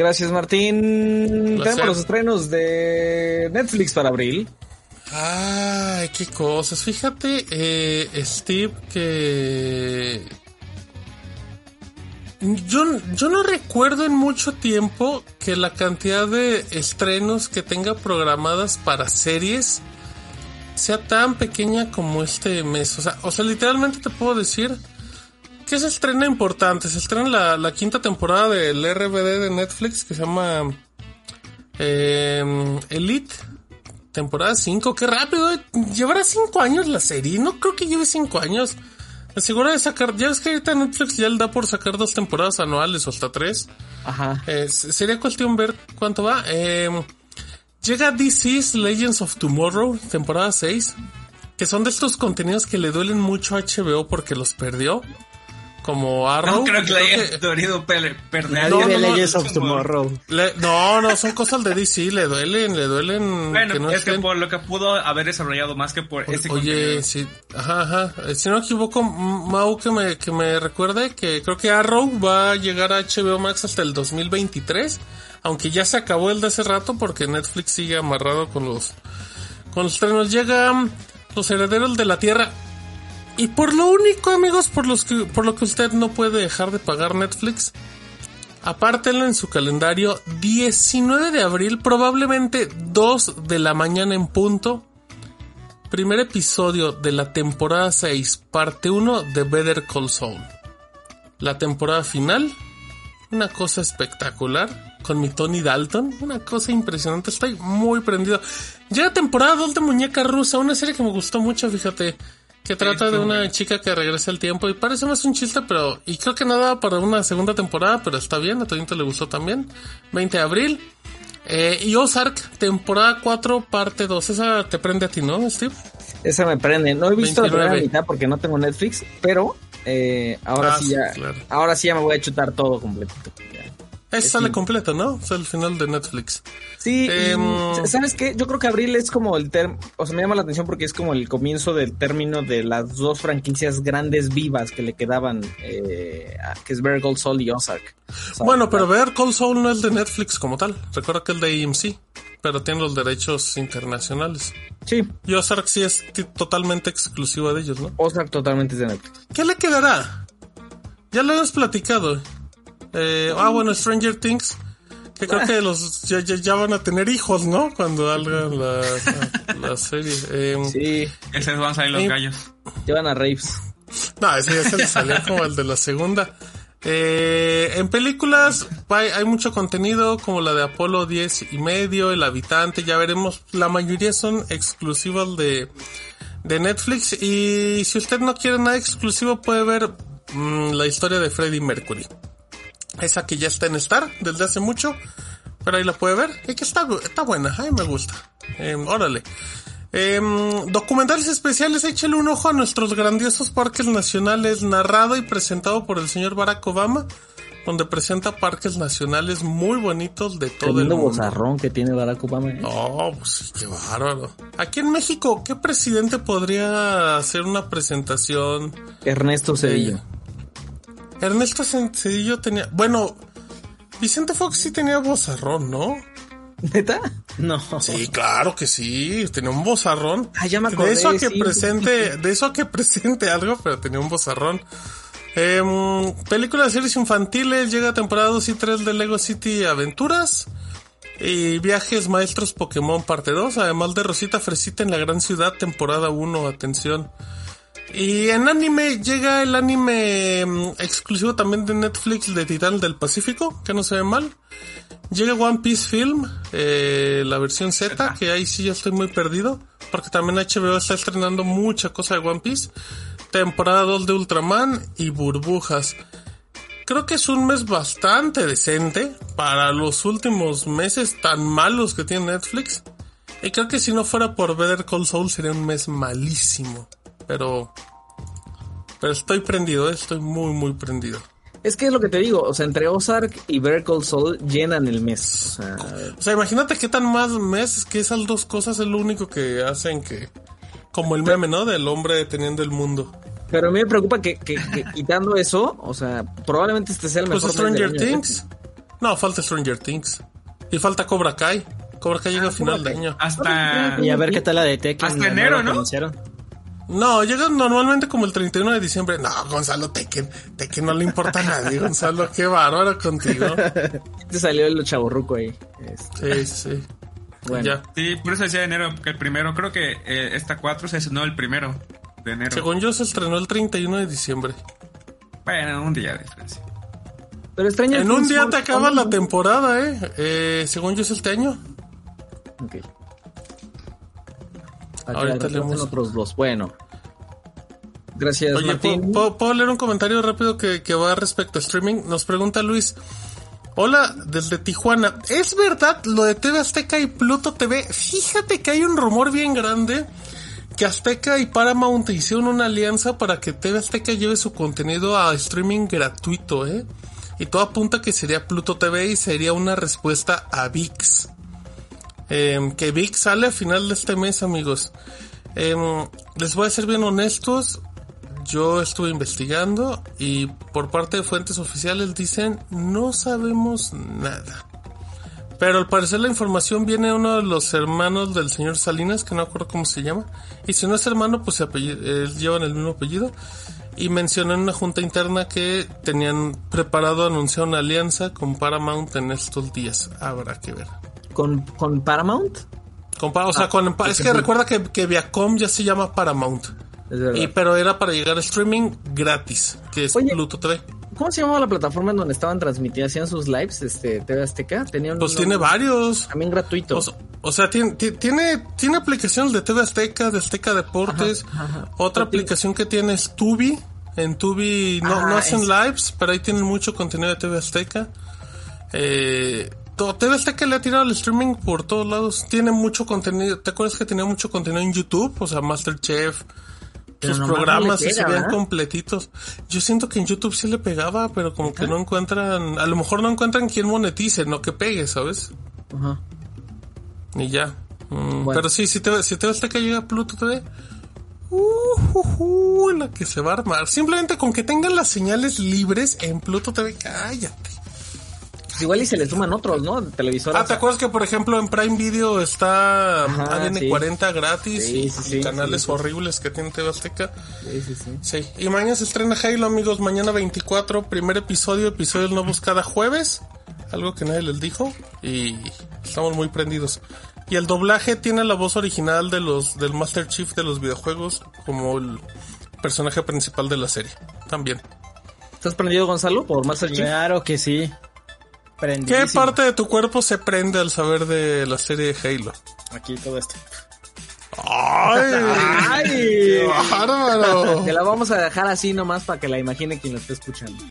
Gracias, Martín. Placer. Tenemos los estrenos de Netflix para abril. Ay, qué cosas. Fíjate, eh, Steve, que yo, yo no recuerdo en mucho tiempo que la cantidad de estrenos que tenga programadas para series sea tan pequeña como este mes. O sea, o sea literalmente te puedo decir que se estrena importante. Se estrena la, la quinta temporada del RBD de Netflix que se llama eh, Elite. Temporada 5, qué rápido. eh. Llevará 5 años la serie. No creo que lleve 5 años. Seguro de sacar. Ya ves que ahorita Netflix ya le da por sacar dos temporadas anuales o hasta tres. Ajá. Eh, sería cuestión ver cuánto va. Eh, llega DC's Legends of Tomorrow, temporada 6. Que son de estos contenidos que le duelen mucho a HBO porque los perdió. Como Arrow. No creo que le haya dolido pe- perder. No, no, le- son cosas de DC, le duelen, le duelen. Bueno, que no es que por lo que pudo haber desarrollado más que por ese Oye, contenido. sí, ajá, ajá. Eh, Si no me equivoco, Mau que me, que me recuerde que creo que Arrow va a llegar a HBO Max hasta el 2023, aunque ya se acabó el de hace rato porque Netflix sigue amarrado con los, con los estrenos. Llegan los herederos de la Tierra. Y por lo único, amigos, por los que, por lo que usted no puede dejar de pagar Netflix, apártenlo en su calendario, 19 de abril, probablemente 2 de la mañana en punto, primer episodio de la temporada 6, parte 1 de Better Call Saul. La temporada final, una cosa espectacular, con mi Tony Dalton, una cosa impresionante, estoy muy prendido. Llega temporada 2 de Muñeca Rusa, una serie que me gustó mucho, fíjate, que trata de una chica que regresa al tiempo y parece más un chiste, pero, y creo que nada para una segunda temporada, pero está bien, a Toñito le gustó también. 20 de abril. Eh, y Ozark, temporada 4, parte 2. Esa te prende a ti, ¿no, Steve? Esa me prende. No he visto la 29. primera mitad porque no tengo Netflix, pero eh, ahora Ah, sí sí, ya. claro. Ahora sí ya me voy a chutar todo completito. Ya. Ese sale completo, ¿no? Es el final de Netflix. Sí, y, Em, ¿sabes qué? Yo creo que abril es como el term, o sea, me llama la atención porque es como el comienzo del término de las dos franquicias grandes vivas que le quedaban, eh, que es Better Call Saul y Ozark. O sea, Bueno, pero ver Call Soul no es de Netflix como tal. Recuerda que es de AMC, pero tiene los derechos internacionales. Sí, Y Ozark sí es totalmente exclusiva de ellos, ¿no? Ozark totalmente es de Netflix. ¿Qué le quedará? Ya lo hemos platicado. Eh, ah, bueno, Stranger Things. Que creo que los ya, ya, ya van a tener hijos, ¿no? Cuando salga la, la, la serie. Eh, Sí, Ese van a salir los Eh, gallos. llevan a Raves. No, ese ya se le salió como el de la segunda. Eh, en películas hay, hay mucho contenido como la de Apolo 10 y medio, El Habitante, ya veremos. La mayoría son exclusivas de, de Netflix y si usted no quiere nada exclusivo puede ver mm, la historia de Freddie Mercury. Esa que ya está en Star desde hace mucho, pero ahí la puede ver. Y que está, está buena, a mí me gusta. Eh, órale. Em, documentales especiales, échale un ojo a nuestros grandiosos parques nacionales, narrado y presentado por el señor Barack Obama, donde presenta parques nacionales muy bonitos de todo el mundo. bozarrón que tiene Barack Obama. ¿eh? Oh, pues qué bárbaro. Aquí en México, ¿qué presidente podría hacer una presentación? Ernesto Cedillo. Ernesto Cedillo tenía, bueno, Vicente Fox sí tenía bozarrón, ¿no? ¿Neta? No. Sí, claro que sí, tenía un bozarrón. Ah, ya me de eso a que sí. presente, de eso a que presente algo, pero tenía un bozarrón. Em, películas de series infantiles, llega temporada 2 y 3 de Lego City Aventuras. Y Viajes Maestros Pokémon parte 2, además de Rosita Fresita en la Gran Ciudad, temporada 1, atención. Y en anime llega el anime mm, exclusivo también de Netflix de Titán del Pacífico, que no se ve mal. Llega One Piece Film, eh, la versión Z, que ahí sí ya estoy muy perdido, porque también HBO está estrenando mucha cosa de One Piece. Temporada 2 de Ultraman y Burbujas. Creo que es un mes bastante decente para los últimos meses tan malos que tiene Netflix. Y creo que si no fuera por Better Call Saul sería un mes malísimo. Pero... Pero estoy prendido, eh, estoy muy, muy prendido. Es que es lo que te digo, o sea, entre Ozark y Better Call Saul llenan el mes. O sea, O sea, imagínate qué tan más mes que esas dos cosas es lo único que hacen que... Como el meme, ¿no? Del hombre teniendo el mundo. pero a mí me preocupa que, que- que quitando eso, o sea, probablemente este sea el Pues mejor mes del Stranger año. Things. No, falta Stranger Things. Y falta Cobra Kai. Cobra Kai llega a final de año. Hasta. Y a ver qué tal la de Tekken. Hasta enero, ¿no? anunciaron. No, llega normalmente como el 31 de diciembre. No, Gonzalo, Tekken. Tekken no le importa a nadie, Gonzalo. Qué bárbaro contigo. Te salió el chaborruco ahí. Este, Sí, sí. bueno. Ya. Sí, por eso decía enero, que el primero. Creo que eh, esta 4 se estrenó el primero de enero. Según yo, se estrenó el 31 de diciembre. Bueno, un día de diferencia. Pero extraño. En un día te acaba la temporada, ¿eh? eh según yo es este año. Ok. Ahorita leemos. otros dos. Bueno. Gracias, Oye, Martín. ¿puedo, puedo- puedo leer un comentario rápido que, que va respecto a streaming? Nos pregunta Luis. Hola, desde Tijuana. ¿Es verdad lo de TV Azteca y Pluto TV? Fíjate que hay un rumor bien grande que Azteca y Paramount hicieron una alianza para que TV Azteca lleve su contenido a streaming gratuito, ¿eh? Y todo apunta que sería Pluto TV y sería una respuesta a VIX. Em, que VIX sale a final de este mes, amigos. Em, les voy a ser bien honestos. Yo estuve investigando y por parte de fuentes oficiales dicen no sabemos nada. Pero al parecer la información viene de uno de los hermanos del señor Salinas, que no acuerdo cómo se llama. Y si no es hermano, pues se eh, llevan el mismo apellido. Y mencionó en una junta interna que tenían preparado anunciar una alianza con Paramount en estos días. Habrá que ver. ¿Con, con Paramount? Con o sea, con, Pa- es que recuerda que, que Viacom ya se llama Paramount. Y, pero era para llegar a streaming gratis, que es Oye. Pluto TV. ¿Cómo se llamaba la plataforma en donde estaban transmitiendo, hacían sus lives, este, TV Azteca? Tenía un Pues tiene varios. También gratuito. O, sea, tiene, ti- tiene, tiene aplicaciones de TV Azteca, de Azteca Deportes. Ajá, ajá. Otra Pero tiene- aplicación que tiene es Tubi. En Tubi no, Ah, no hacen es- lives, pero ahí tienen mucho contenido de TV Azteca. Eh, TV Azteca le ha tirado el streaming por todos lados. Tiene mucho contenido. ¿Te acuerdas que tenía mucho contenido en YouTube? O sea, Masterchef. Pero Sus no programas se ¿verdad? completitos. Yo siento que en YouTube sí le pegaba, pero como que no encuentran, a lo mejor no encuentran quién monetice, no que pegue, ¿sabes? Ajá. Y ya. Mm, Bueno. Pero sí, si te, si te ves que llega Pluto TV, uh, uh, uh, la que se va a armar. Simplemente con que tengan las señales libres en Pluto TV, cállate. Pues igual y se le suman otros, ¿no? Televisoras. Ah, ¿te acuerdas que por ejemplo en Prime Video está Ajá, ADN sí. 40 gratis Sí, y, sí, y sí, canales sí, sí. horribles que tiene TV Azteca? Sí, sí, sí. Sí, y mañana se estrena Halo, amigos. Mañana 24, primer episodio, episodios nuevos cada jueves. Algo que nadie les dijo. Y estamos muy prendidos. Y el doblaje tiene la voz original de los del Master Chief de los videojuegos como el personaje principal de la serie. También. ¿Estás prendido, Gonzalo, por Master Chief? Claro que sí. ¿Qué parte de tu cuerpo se prende al saber de la serie de Halo? Aquí todo esto. ¡Ay! ¡Ay! ¡Qué bárbaro! Te la vamos a dejar así nomás para que la imagine quien lo esté escuchando.